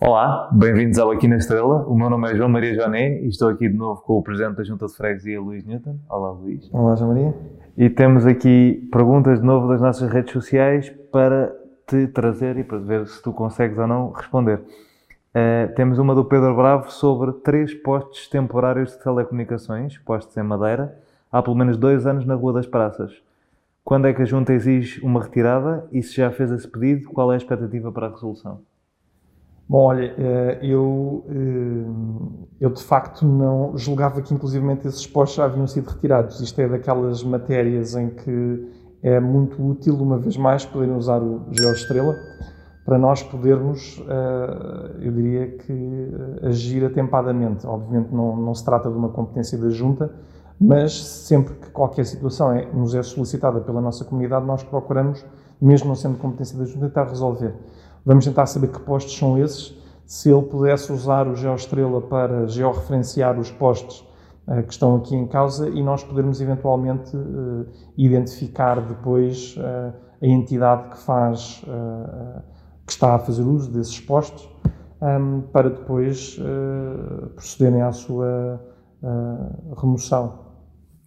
Olá, bem-vindos ao Aqui na Estrela. O meu nome é João Maria Joné e estou aqui de novo com o Presidente da Junta de Freguesia, Luís Newton. Olá, Luís. Olá, João Maria. E temos aqui perguntas de novo das nossas redes sociais para te trazer e para ver se tu consegues ou não responder. Uh, temos uma do Pedro Bravo sobre três postes temporários de telecomunicações, postos em Madeira, há pelo menos dois anos na Rua das Praças. Quando é que a Junta exige uma retirada e se já fez esse pedido, qual é a expectativa para a resolução? Bom, olha, eh, eu, eh, eu de facto não julgava que inclusivamente esses postos já haviam sido retirados. Isto é daquelas matérias em que é muito útil, uma vez mais, poderem usar o GeoEstrela para nós podermos, eh, eu diria que, agir atempadamente. Obviamente não, não se trata de uma competência da Junta, mas sempre que qualquer situação é, nos é solicitada pela nossa comunidade, nós procuramos, mesmo não sendo competência da Junta, tentar resolver. Vamos tentar saber que postos são esses. Se ele pudesse usar o GeoEstrela para georreferenciar os postos uh, que estão aqui em causa e nós podermos eventualmente uh, identificar depois uh, a entidade que faz, que está a fazer uso desses postos, um, ehm, para depois procederem à sua remoção.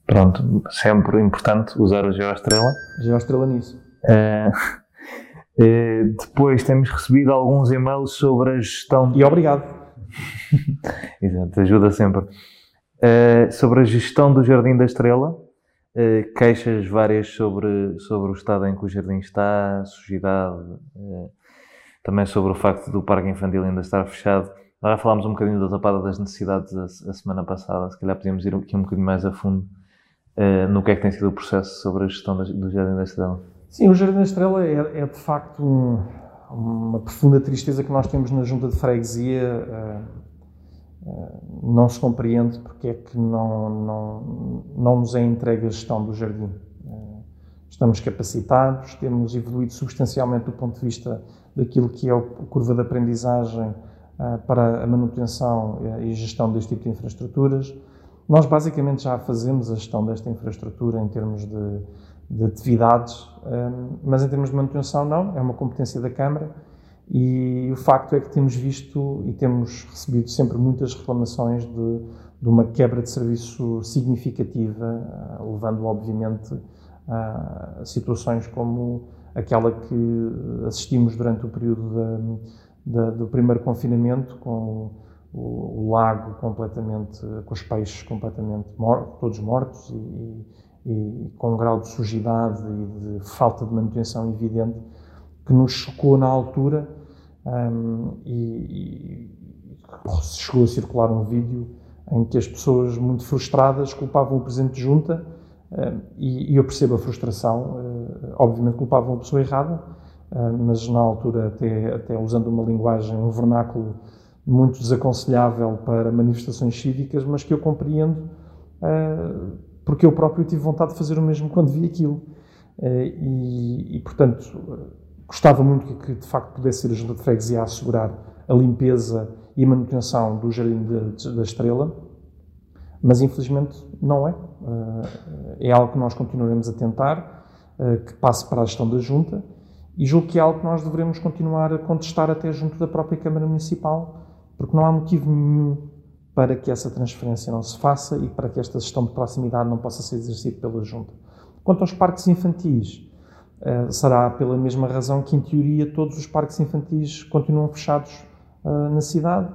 Pronto, sempre importante usar o GeoEstrela. GeoEstrela nisso. Eh, depois temos recebido alguns e-mails sobre a gestão. E obrigado. Exato, ajuda sempre. Uh, sobre a gestão do Jardim da Estrela, uh, queixas várias sobre, sobre o estado em que o jardim está, sujidade, uh, também sobre o facto do parque infantil ainda estar fechado. Já falámos um bocadinho da tapada das necessidades a, a, semana passada, se calhar podíamos ir aqui um bocadinho mais a fundo no que é que tem sido o processo sobre a gestão do Jardim da Estrela. Sim, o Jardim da Estrela é, é de facto um, uma profunda tristeza que nós temos na junta de freguesia. Uh, uh, não se compreende porque é que não, não, não nos é entregue a gestão do jardim. Uh, estamos capacitados, temos evoluído substancialmente do ponto de vista daquilo que é a curva de aprendizagem para a manutenção e gestão deste tipo de infraestruturas. Nós basicamente já fazemos a gestão desta infraestrutura em termos de de atividades, hum, mas em termos de manutenção não, é uma competência da Câmara e o facto é que temos visto e temos recebido sempre muitas reclamações de, de uma quebra de serviço significativa, ah, levando obviamente a situações como aquela que assistimos durante o período do primeiro confinamento, com o, o, lago completamente, com os peixes completamente mortos, todos mortos e, e com um grau de sujidade e de falta de manutenção evidente que nos chocou na altura um, e, e, chegou a circular um vídeo em que as pessoas muito frustradas culpavam o Presidente de Junta um, e, e, eu percebo a frustração, uh, obviamente culpavam a pessoa errada, uh, mas na altura até, até usando uma linguagem, um vernáculo muito desaconselhável para manifestações cívicas, mas que eu compreendo uh, porque eu próprio tive vontade de fazer o mesmo quando vi aquilo. Eh, e, e portanto, gostava muito que, de facto pudesse ser a Junta de Freguesia a assegurar a limpeza e manutenção do Jardim da Estrela, mas infelizmente não é. Eh, é algo que nós continuaremos a tentar, eh, que passe para a gestão da Junta, e julgo que é algo que nós devemos continuar a contestar até junto da própria Câmara Municipal, porque não há motivo nenhum para que essa transferência não se faça e para que esta gestão de proximidade não possa ser exercida pela Junta. Quanto aos parques infantis, eh, será pela mesma razão que, em teoria, todos os parques infantis continuam fechados eh, na cidade,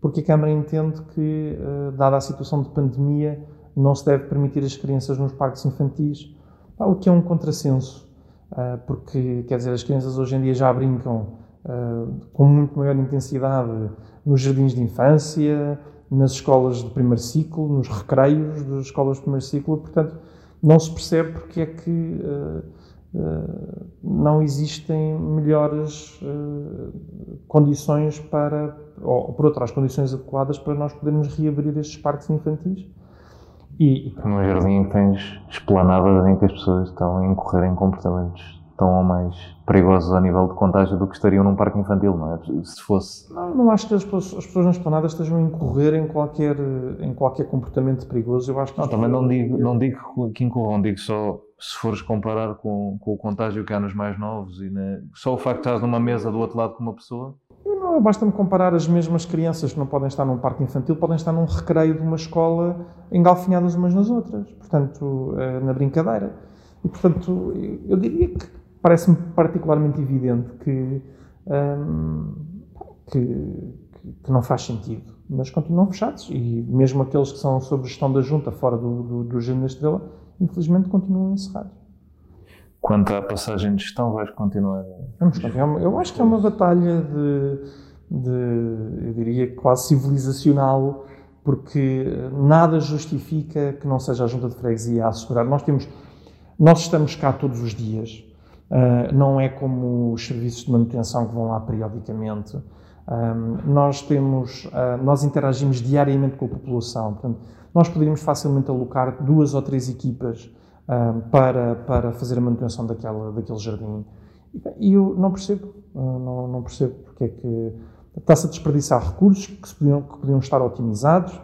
porque a Câmara entende que, eh, dada a situação de pandemia, não se deve permitir as crianças nos parques infantis, o que é um contrassenso, porque, quer dizer, as crianças hoje em dia já brincam com muito maior intensidade nos jardins de infância, nas escolas de primeiro ciclo, nos recreios das escolas de primeiro ciclo, portanto, não se percebe porque é que uh, uh, não existem melhores uh, condições para, ou por outras condições adequadas para nós podermos reabrir estes parques infantis. E, no jardim tens esplanadas em que as pessoas estão a incorrer em comportamentos tão ou mais perigosos a nível de contágio do que estariam num parque infantil, não é? Se fosse... Não, não acho que as pessoas, as pessoas nas planadas estejam a incorrer em qualquer, em qualquer comportamento perigoso. Eu acho que não, também não digo, não digo que incorram, digo só se fores comparar com, com o contágio que há nos mais novos e só o facto de estás numa mesa do outro lado com uma pessoa... Não, basta-me comparar as mesmas crianças que não podem estar num parque infantil, podem estar num recreio de uma escola engalfinhadas umas nas outras, portanto, eh, na brincadeira. E, portanto, eu diria que parece-me particularmente evidente que, hum, que, que, não faz sentido, mas continuam fechados e mesmo aqueles que são sob gestão da junta fora do, do, do Gênero da Estrela, infelizmente continuam encerrados. Quanto à passagem de gestão, vais continuar? Vamos continuar. Eu acho que é uma batalha de, de, eu diria, quase civilizacional, porque nada justifica que não seja a junta de freguesia a assegurar. Nós temos, nós estamos cá todos os dias. Uh, não é como os serviços de manutenção que vão lá periodicamente. Um, ah, nós temos, uh, nós interagimos diariamente com a população. Portanto, nós poderíamos facilmente alocar duas ou três equipas para, para fazer a manutenção daquela, daquele jardim. E eu não percebo, não, não percebo porque é que está-se a desperdiçar recursos que, podiam, que podiam estar otimizados,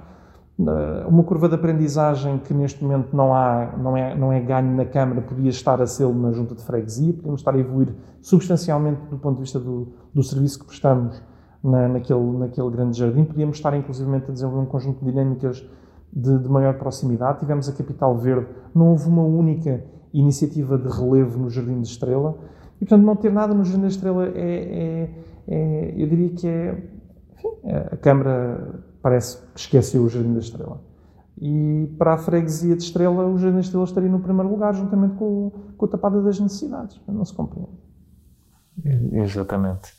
uma curva de aprendizagem que neste momento não, há, não, é, não é ganho na Câmara, podia estar a ser na junta de freguesia, podíamos estar a evoluir substancialmente do ponto de vista do, do serviço que prestamos na, naquele, naquele grande jardim, podíamos estar inclusivamente a desenvolver um conjunto de dinâmicas de, de, maior proximidade. Tivemos a Capital Verde, não houve uma única iniciativa de relevo no Jardim de Estrela. E, portanto, não ter nada no Jardim da Estrela é, é, é eu diria que é, enfim, a Câmara parece que esqueceu o Jardim da Estrela. E para a freguesia de Estrela, o Jardim da Estrela estaria no primeiro lugar, juntamente com, com a tapada das necessidades. Não se compreende. Exatamente.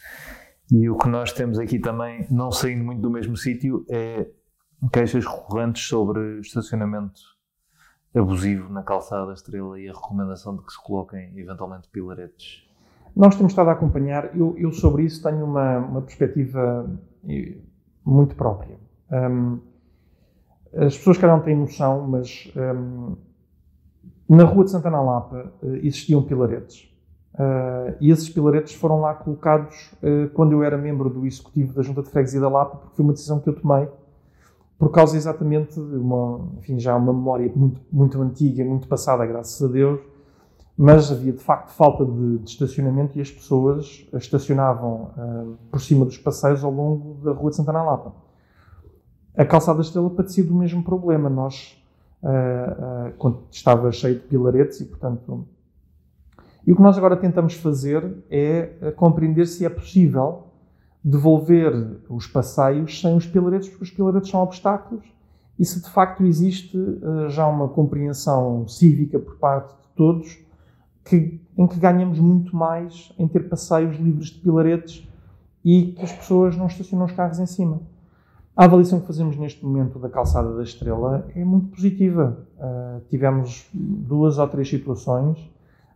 E o que nós temos aqui também, não saindo muito do mesmo sítio, é queixas recorrentes sobre estacionamento abusivo na calçada da Estrela e a recomendação de que se coloquem eventualmente pilaretes. Nós temos estado a acompanhar, eu, eu sobre isso tenho uma, uma perspectiva eh, muito própria. Um, as pessoas que não têm noção, mas um, na Rua de Santana Lapa uh, existiam pilaretes. Uh, e esses pilaretes foram lá colocados uh, quando eu era membro do executivo da Junta de Freguesia da Lapa, porque foi uma decisão que eu tomei por causa exatamente de uma, enfim, já uma memória muito, muito antiga, muito passada, graças a Deus, mas havia de facto falta de, de estacionamento e as pessoas estacionavam uh, por cima dos passeios ao longo da Rua de Santana Lapa. A calçada Estrela padecia do mesmo problema. Nós, uh, uh, estava cheio de pilaretes e, portanto. E o que nós agora tentamos fazer é compreender se é possível devolver os passeios sem os pilaretes, porque os pilaretes são obstáculos, e se de facto existe uh, já uma compreensão cívica por parte de todos, que, em que ganhamos muito mais em ter passeios livres de pilaretes e que as pessoas não estacionam os carros em cima. A avaliação que fazemos neste momento da calçada da Estrela é muito positiva. Uh, tivemos duas ou três situações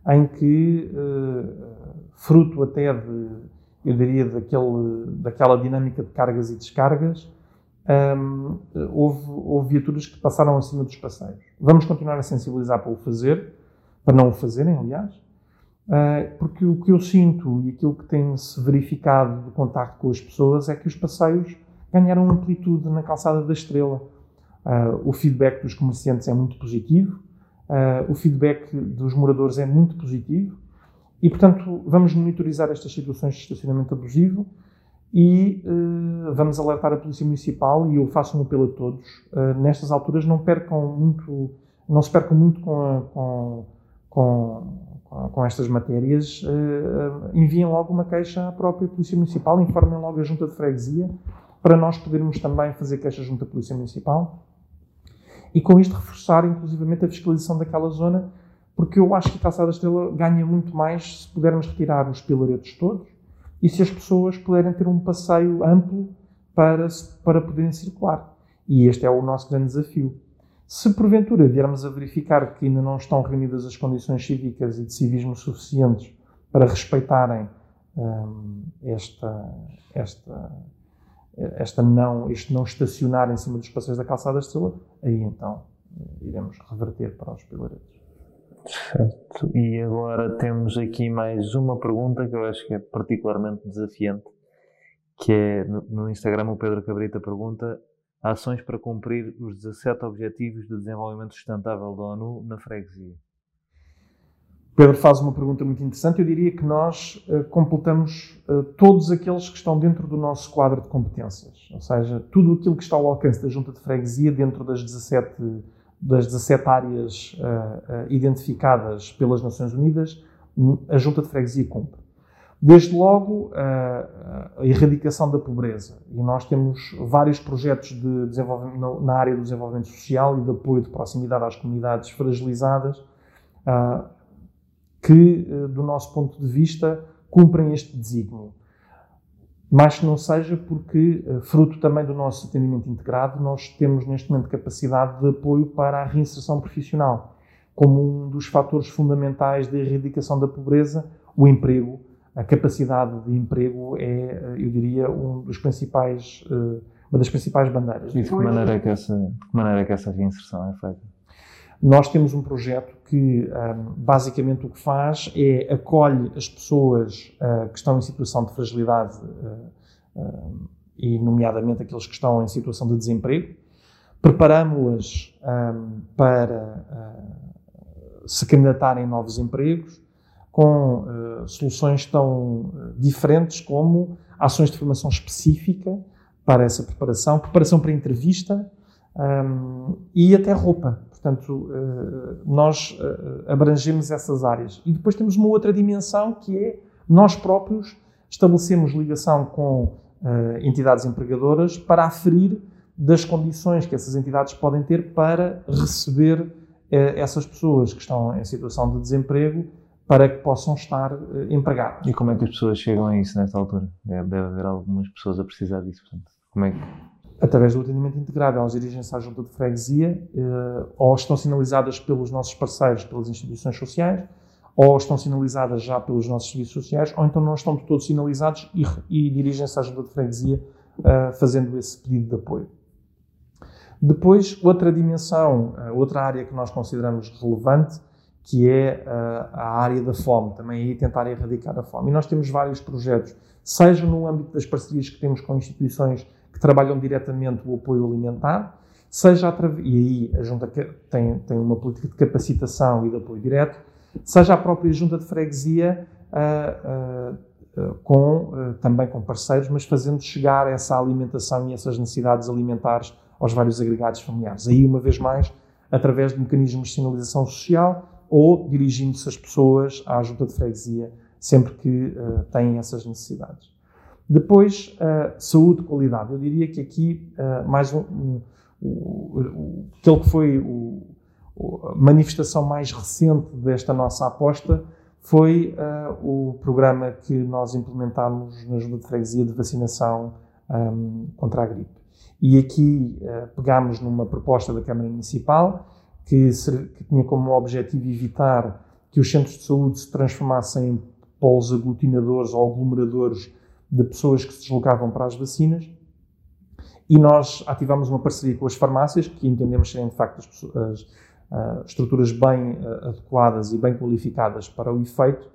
em que, uh, fruto até de eu diria, daquele, daquela dinâmica de cargas e descargas, um, houve, houve viaturas que passaram acima dos passeios. Vamos continuar a sensibilizar para o fazer, para não o fazerem, aliás, uh, porque o que eu sinto e aquilo que tem-se verificado de contacto com as pessoas é que os passeios ganharam amplitude na calçada da Estrela. Uh, o feedback dos comerciantes é muito positivo, uh, o feedback dos moradores é muito positivo, e, portanto, vamos monitorizar estas situações de estacionamento abusivo e uh, vamos alertar a Polícia Municipal e eu faço um apelo a todos. Nestas alturas não percam muito, não se percam muito com, a, com, com, com, estas matérias. Enviem logo uma queixa à própria Polícia Municipal, informem logo a Junta de Freguesia para nós podermos também fazer queixa junto à Polícia Municipal e com isto reforçar inclusivamente a fiscalização daquela zona porque eu acho que a Calçada Estrela ganha muito mais se pudermos retirar os pilaretes todos e se as pessoas puderem ter um passeio amplo para, para poderem circular. E este é o nosso grande desafio. Se porventura viermos a verificar que ainda não estão reunidas as condições cívicas e de civismo suficientes para respeitarem hum, esta, esta, esta não, este não estacionar em cima dos passeios da calçada estrela, aí então iremos reverter para os pilaretes. Certo. E agora temos aqui mais uma pergunta que eu acho que é particularmente desafiante, que é no Instagram o Pedro Cabrita pergunta ações para cumprir os 17 Objetivos de Desenvolvimento Sustentável da ONU na freguesia. Pedro faz uma pergunta muito interessante. Eu diria que nós uh, completamos uh, todos aqueles que estão dentro do nosso quadro de competências. Ou seja, tudo aquilo que está ao alcance da Junta de Freguesia dentro das 17, das 17 áreas uh, identificadas pelas Nações Unidas, a Junta de Freguesia cumpre. Desde logo, a erradicação da pobreza. E nós temos vários projetos de desenvolvimento na área do desenvolvimento social e de apoio de proximidade às comunidades fragilizadas que, eh, do nosso ponto de vista, cumprem este desígnio. Mas que não seja porque, eh, fruto também do nosso atendimento integrado, nós temos neste momento capacidade de apoio para a reinserção profissional. Como um dos fatores fundamentais da erradicação da pobreza, o emprego, a capacidade de emprego é, eh, eu diria, um dos principais, uma das principais bandeiras. E de que maneira é que essa, de que maneira é que essa reinserção é feita? Nós temos um projeto que um, basicamente o que faz é acolhe as pessoas uh, que estão em situação de fragilidade uh, e, nomeadamente, aqueles que estão em situação de desemprego, preparamos-las para se candidatarem a novos empregos com soluções tão diferentes como ações de formação específica para essa preparação, preparação para entrevista e até roupa Portanto, eh, nós eh, abrangemos essas áreas. E depois temos uma outra dimensão que é nós próprios estabelecemos ligação com eh, entidades empregadoras para aferir das condições que essas entidades podem ter para receber essas pessoas que estão em situação de desemprego para que possam estar empregadas. E como é que as pessoas chegam a isso nesta altura? Deve haver algumas pessoas a precisar disso. Portanto, como é que através do atendimento integrado. Elas dirigem-se à junta de freguesia eh, ou estão sinalizadas pelos nossos parceiros, pelas instituições sociais, ou estão sinalizadas já pelos nossos serviços sociais, ou então não estão de todos sinalizados e, e dirigem-se à junta de freguesia eh, fazendo esse pedido de apoio. Depois, outra dimensão, eh, outra área que nós consideramos relevante, que é a área da fome, também aí tentar erradicar a fome. E nós temos vários projetos, seja no âmbito das parcerias que temos com instituições que trabalham diretamente o apoio alimentar, seja através, e aí a Junta tem, tem uma política de capacitação e de apoio direto, seja a própria Junta de Freguesia uh, uh, com, também com parceiros, mas fazendo chegar essa alimentação e essas necessidades alimentares aos vários agregados familiares. Aí, uma vez mais, através de mecanismos de sinalização social ou dirigindo-se as pessoas à Junta de Freguesia sempre que têm essas necessidades. Depois, uh, saúde, qualidade. Eu diria que aqui, uh, mais um, um, um, aquele que foi o, a manifestação mais recente desta nossa aposta foi uh, o programa que nós implementámos na Junta de Freguesia de vacinação um, contra a gripe. E aqui uh, pegámos numa proposta da Câmara Municipal que, que, tinha como objetivo evitar que os centros de saúde se transformassem em polos aglutinadores ou aglomeradores de pessoas que se deslocavam para as vacinas e nós ativamos uma parceria com as farmácias, que entendemos serem de facto as, as uh, estruturas bem uh, adequadas e bem qualificadas para o efeito,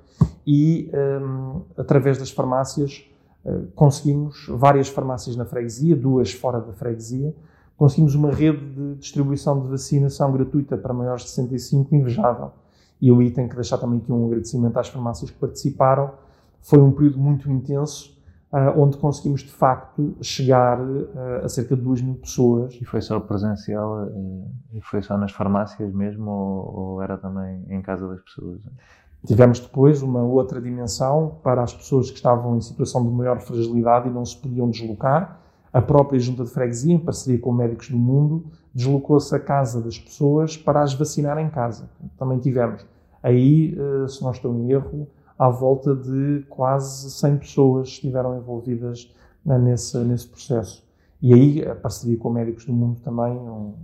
e um, através das farmácias uh, conseguimos várias farmácias na freguesia, duas fora da freguesia, conseguimos uma rede de distribuição de vacinação gratuita para maiores de 65 invejável. E eu aí tenho que deixar também aqui um agradecimento às farmácias que participaram. Foi um período muito intenso, onde conseguimos de facto chegar uh, a cerca de 2 mil pessoas. E foi só presencial? Uh, e foi só nas farmácias mesmo ou, ou, era também em casa das pessoas? Tivemos depois uma outra dimensão para as pessoas que estavam em situação de maior fragilidade e não se podiam deslocar. A própria Junta de Freguesia, em parceria com Médicos do Mundo, deslocou-se à casa das pessoas para as vacinar em casa. Também tivemos. Aí, se não estou em erro, à volta de quase 100 pessoas estiveram envolvidas nesse, nesse processo. E aí a parceria com Médicos do Mundo também um,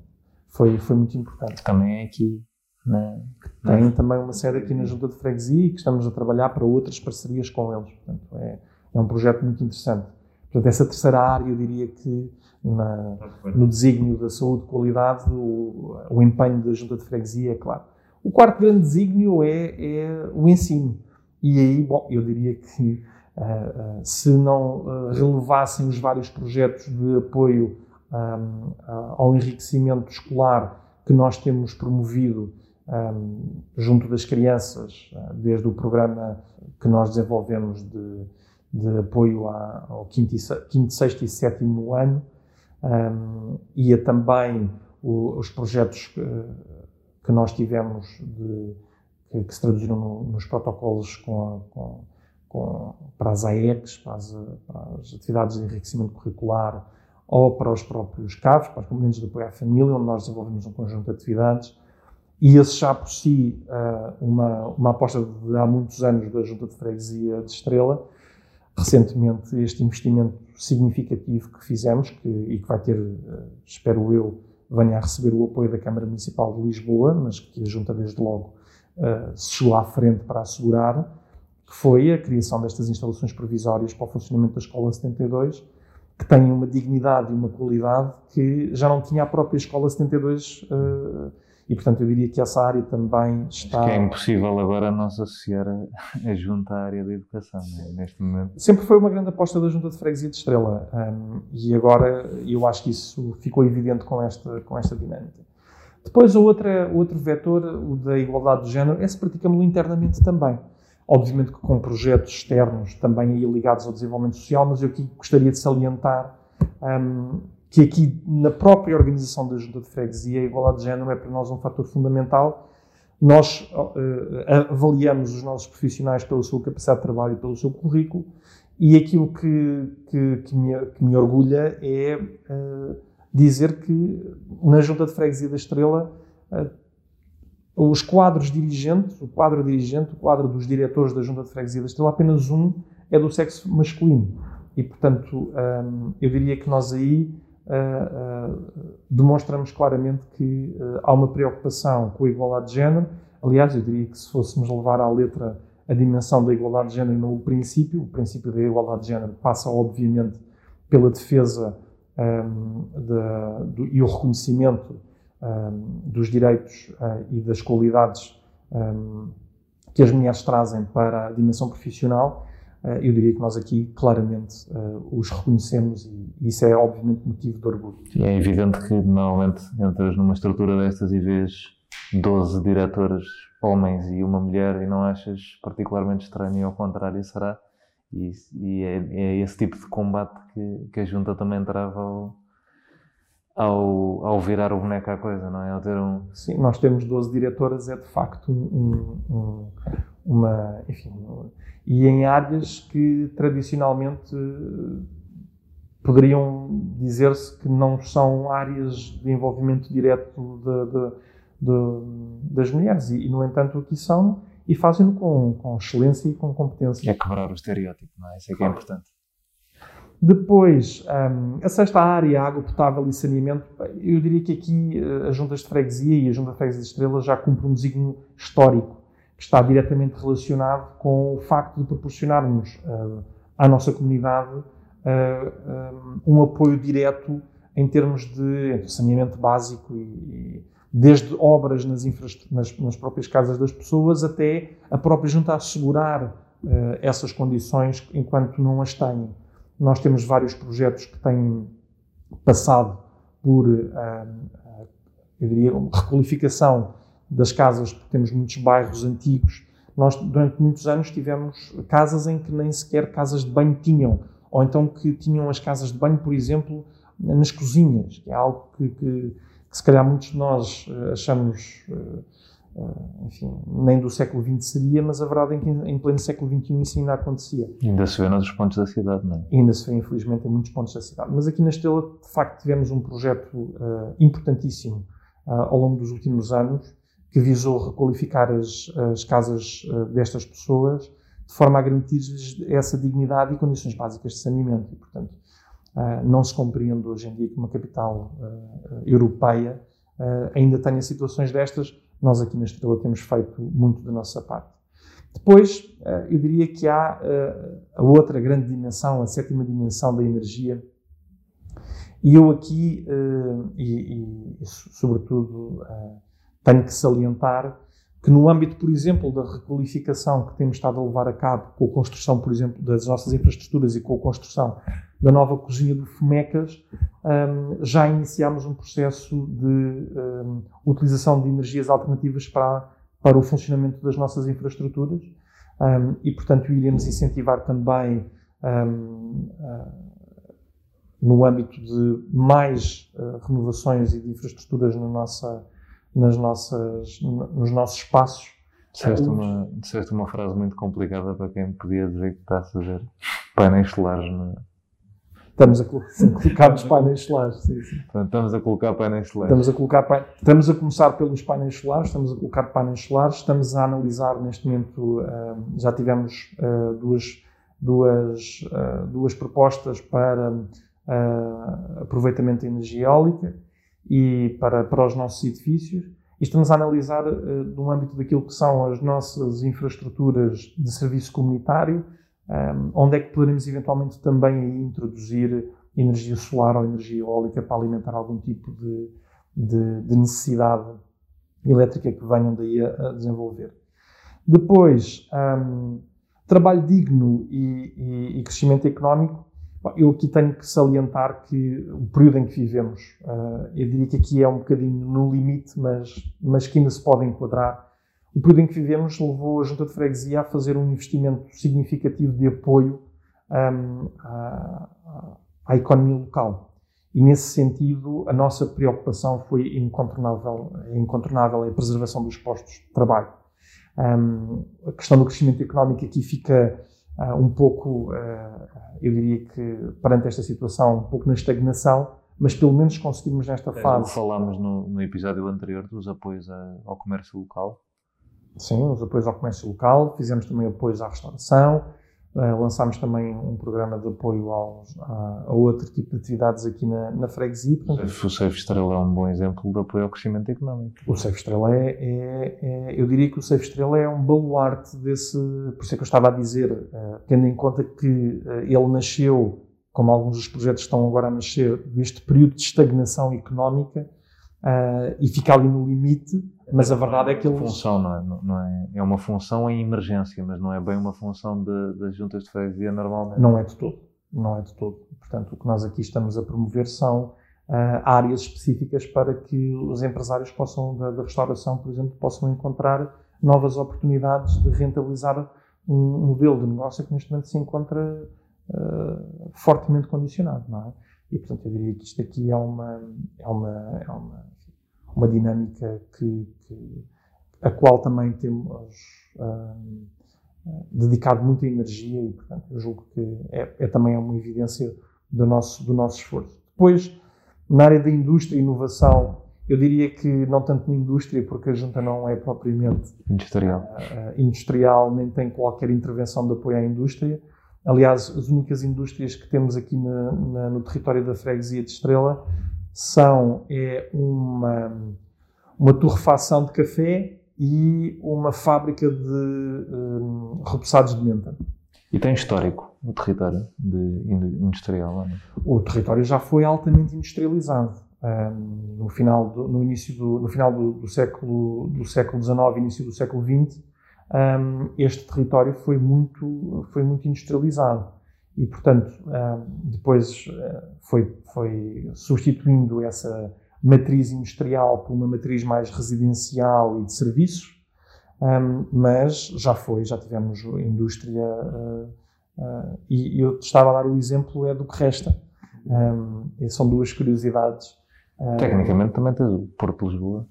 foi, foi muito importante. Também é aqui. Né? Tem também uma sede aqui na Junta de Freguesia e que estamos a trabalhar para outras parcerias com eles. Portanto, é, é um projeto muito interessante. Portanto, essa terceira área, eu diria que na, no desígnio da saúde e qualidade, o, o empenho da Junta de Freguesia é claro. O quarto grande desígnio é, é o ensino. E aí, bom, eu diria que uh, se não uh, relevassem os vários projetos de apoio um, ao enriquecimento escolar que nós temos promovido um, junto das crianças, desde o programa que nós desenvolvemos de, de apoio ao quinto, quinto, sexto e sétimo ano, um, e a também o, os projetos que, que, nós tivemos de, que, que se traduziram no, nos protocolos com, com, com, para as AECs, para as, para as, atividades de enriquecimento curricular ou para os próprios CAVs, para os componentes de apoio à família, onde nós desenvolvemos um conjunto de atividades. E esse já por si, uh, uma, uma aposta de há muitos anos da Junta de Freguesia de Estrela, recentemente este investimento significativo que fizemos que, e que vai ter, uh, espero eu, venha a receber o apoio da Câmara Municipal de Lisboa, mas que a Junta desde logo uh, se chegou à frente para assegurar, que foi a criação destas instalações provisórias para o funcionamento da Escola 72, que têm uma dignidade e uma qualidade que já não tinha a própria Escola 72 uh, e, portanto, eu diria que essa área também está. Acho que é impossível agora não se associar a, a junta à área da educação, né? neste momento. Sempre foi uma grande aposta da Junta de Freguesia de Estrela um, e agora eu acho que isso ficou evidente com esta, com esta dinâmica. Depois, o outro, vetor, o da igualdade de género, é se praticamos internamente também. Obviamente que com projetos externos também ligados ao desenvolvimento social, mas eu aqui gostaria de salientar um, que aqui na própria organização da Junta de Freguesia a igualdade de género é para nós um fator fundamental. Nós uh, avaliamos os nossos profissionais pela sua capacidade de trabalho e pelo seu currículo e aquilo que, que, que, me, que me, orgulha é uh, dizer que na Junta de Freguesia da Estrela uh, os quadros dirigentes, o quadro dirigente, o quadro dos diretores da Junta de Freguesia da Estrela, apenas um é do sexo masculino. E, portanto, um, eu diria que nós aí uh, demonstramos claramente que há uma preocupação com a igualdade de género. Aliás, eu diria que se fôssemos levar à letra a dimensão da igualdade de género no princípio, o princípio da igualdade de género passa, obviamente, pela defesa um, de, do, e o reconhecimento um, dos direitos uh, e das qualidades que as mulheres trazem para a dimensão profissional, uh, eu diria que nós aqui claramente uh, os reconhecemos e isso é obviamente motivo de orgulho. E é evidente que normalmente entras numa estrutura destas e vês 12 diretores homens e uma mulher e não achas particularmente estranho e ao contrário será. E, e é, é, esse tipo de combate que, que a junta também trava ao, ao, ao virar o boneco à coisa, não é? Ao ter um... Sim, nós temos 12 diretoras, é de facto um, um, uma. Enfim, e em áreas que tradicionalmente poderiam dizer-se que não são áreas de envolvimento direto de, de, de, das mulheres, e, e, no entanto aqui são, e fazem-no com, com excelência e com competência. É quebrar o estereótipo, não é? Isso é que é importante. Depois, um, a sexta área, água potável e saneamento, eu diria que aqui uh, as juntas de freguesia e a junta de freguesia de estrelas já cumprem um desígnio histórico, que está diretamente relacionado com o facto de proporcionarmos uh, à nossa comunidade uh, um, um, apoio direto em termos de saneamento básico e desde obras nas, nas, nas, próprias casas das pessoas até a própria junta assegurar essas condições enquanto não as têm. Nós temos vários projetos que têm passado por, ah, eu diria, requalificação das casas, porque temos muitos bairros antigos. Nós, durante muitos anos, tivemos casas em que nem sequer casas de banho tinham, ou então que tinham as casas de banho, por exemplo, nas cozinhas, que é algo que, que, que se calhar muitos de nós ah, achamos Uh, enfim, nem do século XX seria, mas a verdade é que em pleno século XXI isso ainda acontecia. ainda se vê nos pontos da cidade, não é? ainda se vê, infelizmente, em muitos pontos da cidade. Mas aqui na Estrela, de facto, tivemos um projeto uh, importantíssimo uh, ao longo dos últimos anos que visou requalificar as, as casas destas pessoas de forma a garantir-lhes essa dignidade e condições básicas de saneamento. E, portanto, não se compreende hoje em dia que uma capital europeia ainda tenha situações destas nós aqui na Estrela temos feito muito da nossa parte. Depois, eu diria que há a outra grande dimensão, a sétima dimensão da energia. E eu aqui, e, e sobretudo, tenho que salientar que no âmbito, por exemplo, da requalificação que temos estado a levar a cabo com a construção, por exemplo, das nossas infraestruturas e com a construção da nova cozinha do Fomecas, um, já iniciámos um processo de um, utilização de energias alternativas para, para o funcionamento das nossas infraestruturas um, e, portanto, iremos incentivar também uh, no âmbito de mais uh, renovações e de infraestruturas nossa, nas nossas, nos nossos espaços. Disseste uma, disseste uma frase muito complicada para quem podia dizer que está a fazer painéis solares na, Estamos a colocar os painéis solares. Sim, sim. Portanto, estamos a colocar painéis solares. Estamos a, colocar, estamos a começar pelos painéis solares, estamos a colocar painéis solares, estamos a analisar neste momento, uh, já tivemos uh, duas, duas, uh, duas propostas para aproveitamento de energia eólica e para, para os nossos edifícios. E estamos a analisar, no âmbito daquilo que são as nossas infraestruturas de serviço comunitário, um, onde é que poderemos eventualmente também introduzir energia solar ou energia eólica para alimentar algum tipo de, de, de necessidade elétrica que venham daí a, a desenvolver. Depois, um, trabalho digno e, e, e, crescimento económico. Eu aqui tenho que salientar que o período em que vivemos, uh, eu diria que aqui é um bocadinho no limite, mas, mas que ainda se pode enquadrar o período em que vivemos levou a Junta de Freguesia a fazer um investimento significativo de apoio um, à, à, economia local. E nesse sentido, a nossa preocupação foi incontornável, incontornável a preservação dos postos de trabalho. Um, a questão do crescimento económico aqui fica uh, um pouco, uh, eu diria que perante esta situação, um pouco na estagnação, mas pelo menos conseguimos nesta é, fase. Falámos no, no, episódio anterior dos apoios ao comércio local Sim, os apoios ao comércio local, fizemos também apoios à restauração, uh, lançámos também um programa de apoio aos, a, a, outro tipo de atividades aqui na, na freguesia. Portanto, o Safe Estrela é um bom exemplo de apoio ao crescimento económico. O Safe Estrela é, é, é, eu diria que o Safe Estrela é um baluarte desse, por isso é que eu estava a dizer, uh, tendo em conta que uh, ele nasceu, como alguns dos projetos estão agora a nascer, deste período de estagnação económica, uh, e fica ali no limite, mas a verdade é que ele... Função, não é? Não é? é uma função em emergência, mas não é bem uma função das juntas de freguesia normalmente. Não é de todo, não é de todo. Portanto, o que nós aqui estamos a promover são uh, áreas específicas para que os empresários possam, da, da restauração, por exemplo, possam encontrar novas oportunidades de rentabilizar um modelo de negócio que neste momento se encontra uh, fortemente condicionado, não é? E, portanto, eu diria que isto aqui é uma, é uma, é uma, uma dinâmica que, que a qual também temos um, dedicado muita energia e, portanto, eu julgo que é, é, também uma evidência do nosso, do nosso esforço. Depois, na área da indústria e inovação, eu diria que não tanto na indústria, porque a junta não é propriamente industrial, uh, industrial nem tem qualquer intervenção de apoio à indústria, Aliás, as únicas indústrias que temos aqui na, na, no território da freguesia de Estrela são é uma, uma torrefação de café e uma fábrica de um, repousados de menta. E tem histórico o território industrial? Não? O território já foi altamente industrializado. Um, no final do, no início do, no final do, do século do século XIX início do século XX um, este território foi muito, foi muito industrializado. E, portanto, um, depois uh, foi, foi substituindo essa matriz industrial por uma matriz mais residencial e de serviços, um, mas já foi, já tivemos indústria. Uh, e eu estava a dar o exemplo é do que resta. são duas curiosidades. Tecnicamente também tens o Porto de Lisboa.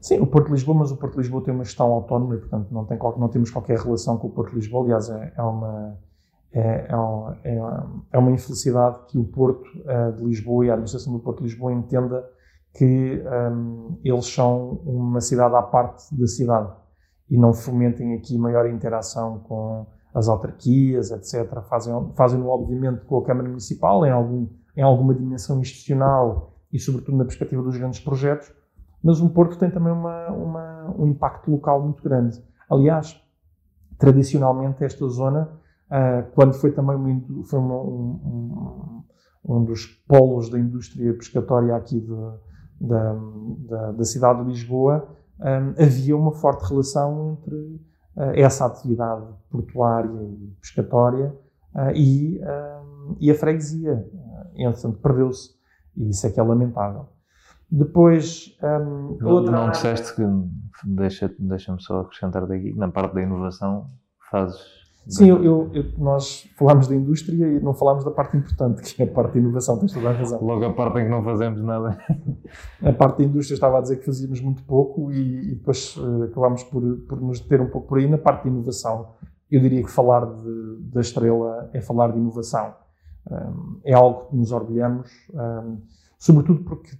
Sim, o Porto de Lisboa, mas o Porto de Lisboa tem uma gestão autónoma e, portanto, não, tem, não temos qualquer relação com o Porto de Lisboa. Aliás, é, é uma, é, é, uma, é uma infelicidade que o Porto uh, de Lisboa e a administração do Porto de Lisboa entenda que um, eles são uma cidade à parte da cidade e não fomentem aqui maior interação com as autarquias, etc. Fazem, fazem obviamente, com a Câmara Municipal, em, algum, em alguma dimensão institucional e, sobretudo, na perspectiva dos grandes projetos, mas um porto tem também uma, uma, um impacto local muito grande. Aliás, tradicionalmente esta zona, uh, quando foi também uma, foi uma, um, um, um, dos polos da indústria pescatória aqui de, da, da, da, cidade de Lisboa, um, havia uma forte relação entre uh, essa atividade portuária e pescatória e, e a freguesia, entretanto, perdeu-se. E isso é que é lamentável. Depois, um, não, outra... Não disseste que, deixa-me deixa só acrescentar daqui, na parte da inovação, fazes... Sim, eu, eu, eu, nós falámos da indústria e não falámos da parte importante, que é a parte da inovação, tens toda a razão. Logo a parte em que não fazemos nada. A parte da indústria estava a dizer que fazíamos muito pouco e, e depois uh, acabámos por, por nos deter um pouco por aí. Na parte de inovação, eu diria que falar de, da estrela é falar de inovação. Um, é algo que nos orgulhamos. Um, sobretudo porque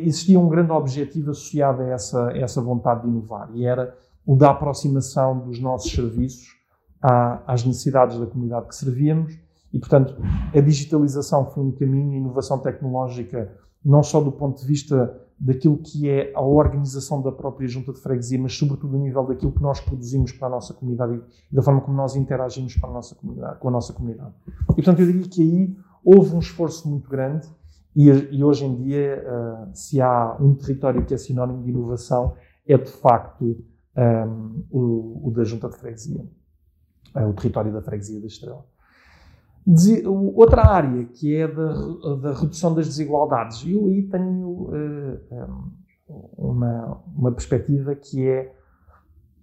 existia um grande objetivo associado a essa, a essa vontade de inovar, e era o da aproximação dos nossos serviços à, às necessidades da comunidade que servíamos, e, portanto, a digitalização foi um caminho, a inovação tecnológica, não só do ponto de vista daquilo que é a organização da própria junta de freguesia, mas sobretudo a nível daquilo que nós produzimos para a nossa comunidade e da forma como nós interagimos para a nossa comunidade, com a nossa comunidade. E, portanto, eu diria que aí houve um esforço muito grande e, e hoje em dia, uh, se há um território que é sinónimo de inovação, é de facto um, ehm, o, o, da Junta de Freguesia, o território da Freguesia da Estrela. outra área que é da, da, redução das desigualdades, eu aí tenho uh, uma, uma perspectiva que é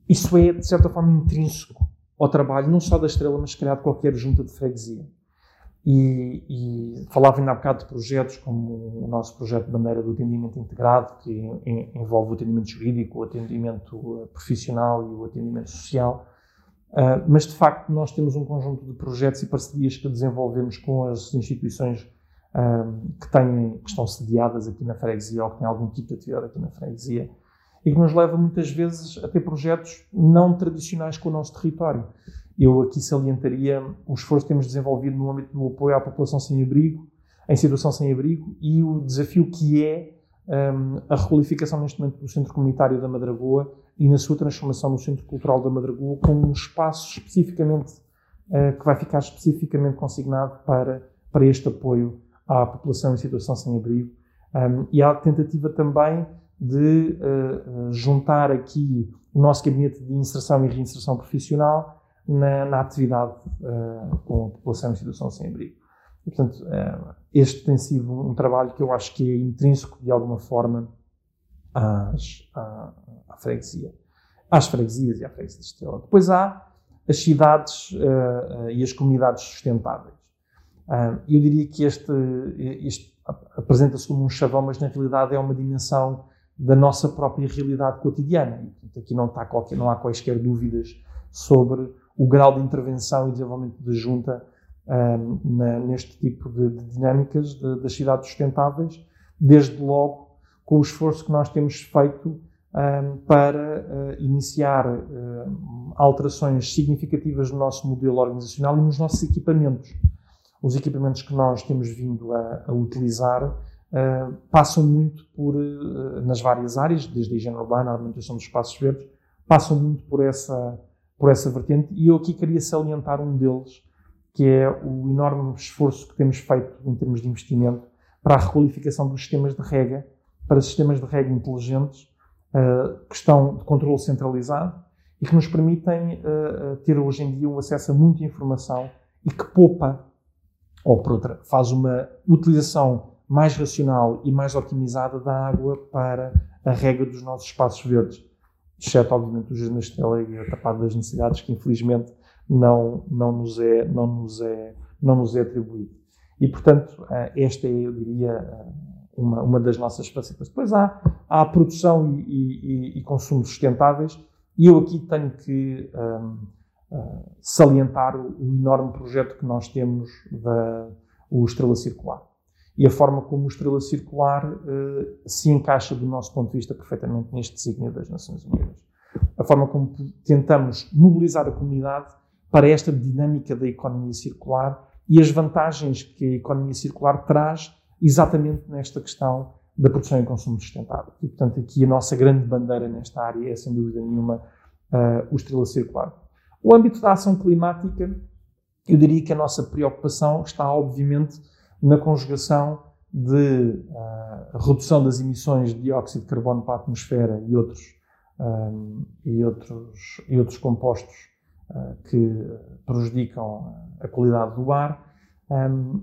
isso é, de certa forma, intrínseco ao trabalho, não só da Estrela, mas se calhar de qualquer junta de freguesia. E, e, falava ainda há bocado de projetos como o nosso projeto de bandeira do atendimento integrado, que envolve o atendimento jurídico, o atendimento eh, profissional e o atendimento social. Uh, mas, de facto, nós temos um conjunto de projetos e parcerias que desenvolvemos com as instituições uh, que, têm, que estão sediadas aqui na freguesia ou que têm algum tipo de atividade aqui na freguesia e que nos leva muitas vezes a ter projetos não tradicionais com o nosso território. Eu aqui salientaria o esforço que temos desenvolvido no âmbito do apoio à população sem abrigo, em situação sem abrigo, e o desafio que é um, a requalificação neste momento do Centro Comunitário da Madragoa e na sua transformação no Centro Cultural da Madragoa com um espaço especificamente uh, que vai ficar especificamente consignado para, para este apoio à população em situação sem abrigo. Um, e há a tentativa também de uh, juntar aqui o nosso gabinete de inserção e reinserção profissional na, na atividade uh, com a população em situação sem abrigo. E, portanto, uh, este tem sido um trabalho que eu acho que é intrínseco, de alguma forma, às, à, à freguesia. Às freguesias e à freguesia de Estrela. Depois há as cidades uh, e as comunidades sustentáveis. eu diria que este, este apresenta-se como um chavão, mas na realidade é uma dimensão da nossa própria realidade cotidiana. E, portanto, aqui não, está qualquer, não há quaisquer dúvidas sobre o grau de intervenção e desenvolvimento da junta um, na, neste tipo de, de dinâmicas de, das cidades sustentáveis, desde logo com o esforço que nós temos feito um, para uh, iniciar uh, alterações significativas no nosso modelo organizacional e nos nossos equipamentos. Os equipamentos que nós temos vindo a, a utilizar uh, passam muito por, nas várias áreas, desde a higiene urbana, a alimentação dos espaços verdes, passam muito por essa por essa vertente, e eu aqui queria salientar um deles, que é o enorme esforço que temos feito em termos de investimento para a requalificação dos sistemas de rega para sistemas de rega inteligentes uh, que estão de controle centralizado e que nos permitem uh, ter hoje em dia um acesso a muita informação e que poupa, ou por outra, faz uma utilização mais racional e mais otimizada da água para a rega dos nossos espaços verdes exceto obviamente o Jardim da Estrela e a tapado das necessidades que infelizmente não, não, nos é, não, nos é, não nos é atribuído. E portanto, eh, esta é, eu diria, eh, uma, uma das nossas facetas. Depois há, há a produção e, e, e, consumo sustentáveis, e eu aqui tenho que um, uh, eh, salientar o, o, enorme projeto que nós temos da o Estrela Circular e a forma como o Estrela Circular uh, se encaixa, do nosso ponto de vista, perfeitamente neste desígnio das Nações Unidas. A forma como tentamos mobilizar a comunidade para esta dinâmica da economia circular e as vantagens que a economia circular traz exatamente nesta questão da produção e consumo sustentável. E, portanto, aqui a nossa grande bandeira nesta área é, sem dúvida nenhuma, uh, o Estrela Circular. O âmbito da ação climática, eu diria que a nossa preocupação está, obviamente, na conjugação de uh, redução das emissões de dióxido de carbono para a atmosfera e outros, um, e outros, e outros compostos que prejudicam a qualidade do ar.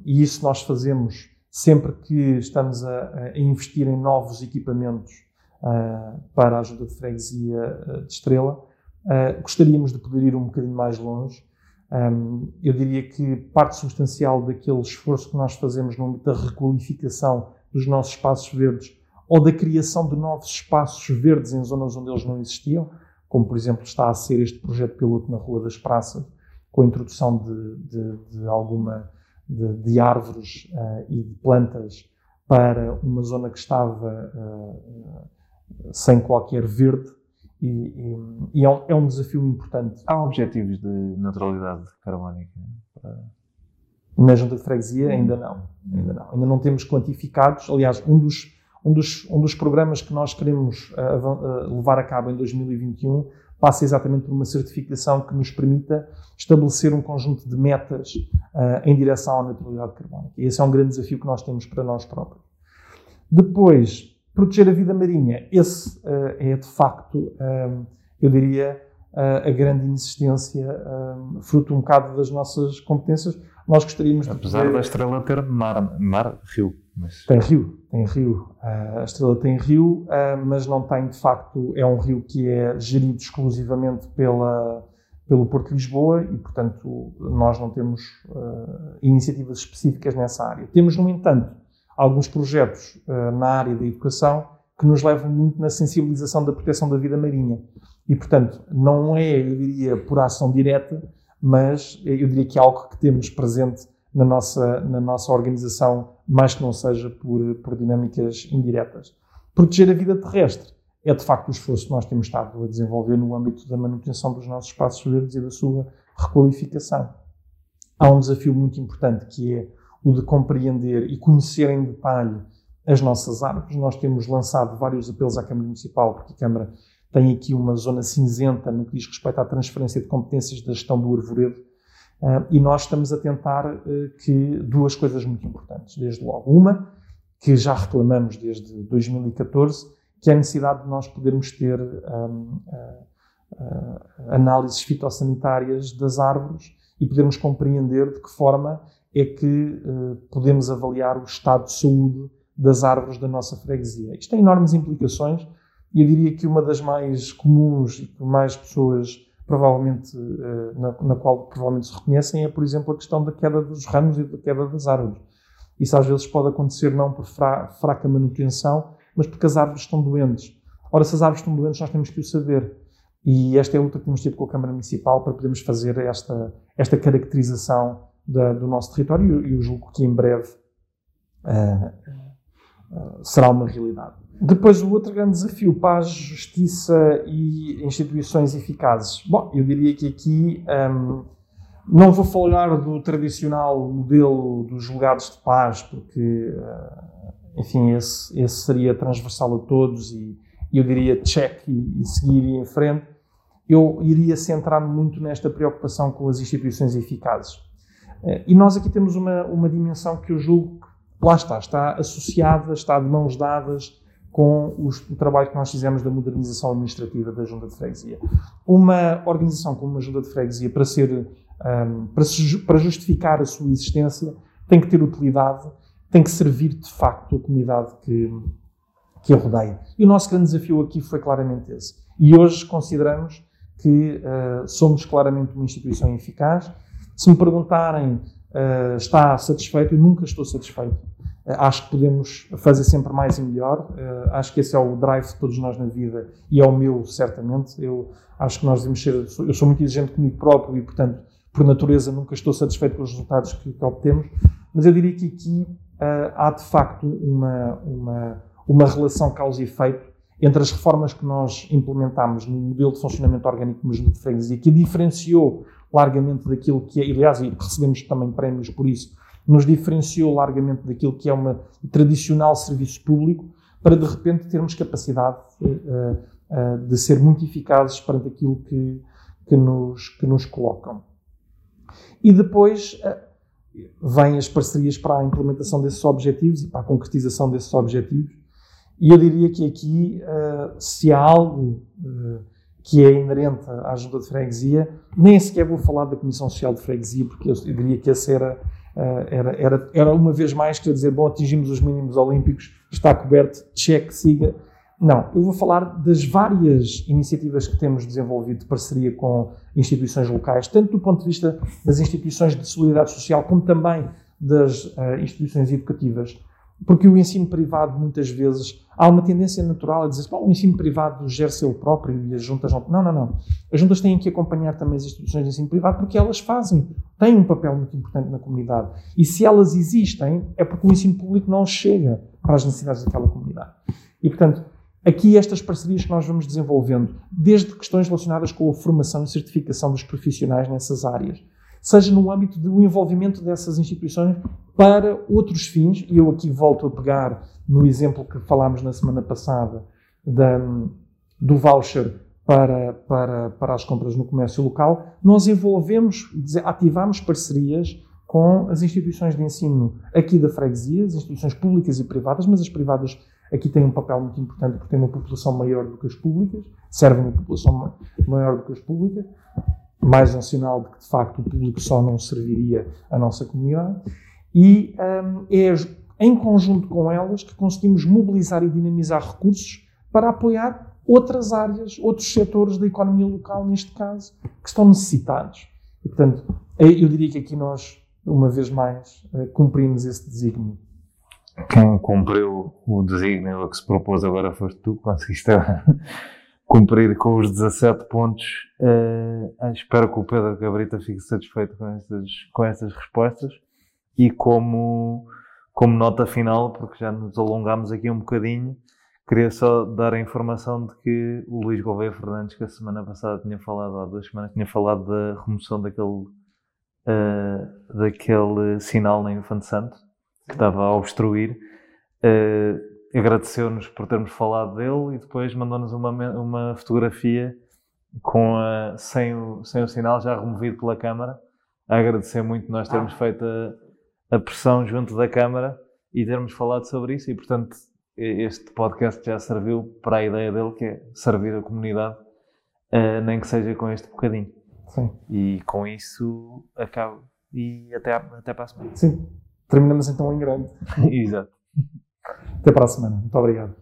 E isso nós fazemos sempre que estamos a, investir em novos equipamentos uh, para a ajuda de freguesia de Estrela. Gostaríamos de poder ir um bocadinho mais longe. Eu diria que parte substancial daquele esforço que nós fazemos no âmbito da requalificação dos nossos espaços verdes ou da criação de novos espaços verdes em zonas onde eles não existiam, como por exemplo está a ser este projeto piloto na Rua das Praças, com a introdução de, de, de alguma de, de árvores uh, e de plantas para uma zona que estava uh, sem qualquer verde e, e, e é, um, é, um, desafio importante. Há objetivos de neutralidade carbónica? Para... Na junta de freguesia ainda não, ainda não. Ainda não temos quantificados. Aliás, um dos, um dos, um dos programas que nós queremos uh, uh, levar a cabo em 2021 passa exatamente por uma certificação que nos permita estabelecer um conjunto de metas uh, em direção à neutralidade carbónica. E esse é um grande desafio que nós temos para nós próprios. Depois, proteger a vida marinha. Esse uh, é, de facto, eu diria, uh, a grande insistência, fruto um bocado das nossas competências. Nós gostaríamos Apesar de. Da estrela ter mar, mar rio. Mas... Tem rio, tem rio. Uh, a estrela tem rio, mas não tem, de facto, é um rio que é gerido exclusivamente pela, pelo Porto de Lisboa e, portanto, nós não temos iniciativas específicas nessa área. Temos, no entanto, alguns projetos uh, na área da educação que nos levam muito na sensibilização da proteção da vida marinha. E, portanto, não é, eu diria, por ação direta, mas eu diria que é algo que temos presente na nossa, na nossa organização, mais que não seja por, por dinâmicas indiretas. Proteger a vida terrestre é, de facto, o esforço que nós temos estado a desenvolver no âmbito da manutenção dos nossos espaços verdes e da sua requalificação. Há um desafio muito importante que é o de compreender e conhecer em detalhe as nossas árvores. Nós temos lançado vários apelos à Câmara Municipal, porque a Câmara tem aqui uma zona cinzenta no que diz respeito à transferência de competências da gestão do arvoredo. Uh, e nós estamos a tentar uh, que duas coisas muito importantes, desde logo. Uma, que já reclamamos desde 2014, que é a necessidade de nós podermos ter um, uh, análises fitossanitárias das árvores e podermos compreender de que forma é que uh, podemos avaliar o estado de saúde das árvores da nossa freguesia. Isto tem enormes implicações e eu diria que uma das mais comuns e que mais pessoas provavelmente uh, na, na, qual provavelmente se reconhecem é, por exemplo, a questão da queda dos ramos e da queda das árvores. Isso às vezes pode acontecer não por fra fraca manutenção, mas porque as árvores estão doentes. Ora, se as árvores estão doentes, nós temos que o saber. E esta é a luta que temos tido com a Câmara Municipal para podermos fazer esta, esta caracterização da, do nosso território e eu julgo que em breve uh, uh, será uma realidade. Depois, o outro grande desafio, paz, justiça e instituições eficazes. Bom, eu diria que aqui um, não vou falar do tradicional modelo dos julgados de paz, porque, uh, enfim, esse, esse, seria transversal a todos e, eu diria check e, e seguir em frente. Eu iria centrar-me muito nesta preocupação com as instituições eficazes. Eh, e nós aqui temos uma, uma dimensão que eu julgo que, lá está, está associada, está de mãos dadas com os, o trabalho que nós fizemos da modernização administrativa da Junta de Freguesia. Uma organização como uma Junta de Freguesia, para, ser, um, para, para justificar a sua existência, tem que ter utilidade, tem que servir de facto a comunidade que, que a rodeia. E o nosso grande desafio aqui foi claramente esse. E hoje consideramos que uh, somos claramente uma instituição eficaz, se me perguntarem, uh, está satisfeito? Eu nunca estou satisfeito. Uh, acho que podemos fazer sempre mais e melhor. Uh, acho que esse é o drive de todos nós na vida e é o meu, certamente. Eu acho que nós devemos ser. Eu sou muito exigente comigo próprio e, portanto, por natureza, nunca estou satisfeito com os resultados que, que obtemos. Mas eu diria que aqui há de facto uma, uma, uma relação causa e efeito entre as reformas que nós implementámos no modelo de funcionamento orgânico do de freguesia, que diferenciou largamente daquilo que é, aliás, e recebemos também prémios por isso, nos diferenciou largamente daquilo que é um tradicional serviço público, para de repente termos capacidade uh, uh, de ser muito eficazes perante aquilo que, que, nos, que nos colocam. E depois uh, vêm as parcerias para a implementação desses objetivos e para a concretização desses objetivos. E eu diria que aqui, se há algo que é inerente à junta de freguesia. Nem sequer vou falar da Comissão Social de Freguesia, porque eu diria que esse era, eh, era, era, era uma vez mais, quer dizer, bom, atingimos os mínimos olímpicos, está coberto, cheque, siga. Não, eu vou falar das várias iniciativas que temos desenvolvido de parceria com instituições locais, tanto do ponto de vista das instituições de solidariedade social, como também das uh, instituições educativas, porque o ensino privado, muitas vezes, há uma tendência natural a dizer o ensino privado gera-se ele próprio e as juntas não. Não, não, não. As juntas têm que acompanhar também as instituições de ensino privado porque elas fazem, têm um papel muito importante na comunidade. E se elas existem, é porque o ensino público não chega para as necessidades daquela comunidade. E, portanto, aqui estas parcerias que nós vamos desenvolvendo, desde questões relacionadas com a formação e certificação dos profissionais nessas áreas, seja no âmbito do envolvimento dessas instituições para outros fins, e eu aqui volto a pegar no exemplo que falámos na semana passada da, do voucher para, para, para as compras no comércio local, nós envolvemos, ativamos parcerias com as instituições de ensino aqui da freguesia, as instituições públicas e privadas, mas as privadas aqui têm um papel muito importante porque têm uma população maior do que as públicas, servem uma população maior do que as públicas, mais um sinal de que, de facto, o público só não serviria a nossa comunidade. E um, é em conjunto com elas que conseguimos mobilizar e dinamizar recursos para apoiar outras áreas, outros setores da economia local, neste caso, que estão necessitados. E, portanto, eu diria que aqui nós, uma vez mais, eh, cumprimos esse desígnio. Quem cumpriu o desígnio que se propôs agora foste tu, conseguiste cumprir com os 17 pontos. Uh, espero que o Pedro Cabrita fique satisfeito com estas, com estas respostas. E como, como nota final, porque já nos alongámos aqui um bocadinho, queria só dar a informação de que o Luís Gouveia Fernandes, que a semana passada tinha falado, há duas semanas, tinha falado da remoção daquele, uh, daquele sinal na Infante Santo, que estava a obstruir. Uh, agradeceu-nos por termos falado dele e depois mandou-nos uma, uma fotografia com a, sem, o, sem o sinal já removido pela câmara. A agradecer muito nós termos ah. feito a, a pressão junto da câmara e termos falado sobre isso e, portanto, este podcast já serviu para a ideia dele, que é servir a comunidade, uh, nem que seja com este bocadinho. Sim. E com isso acabo. E até, até para a semana. Sim. Terminamos então em grande. Exato. Até para a semana. Muito obrigado.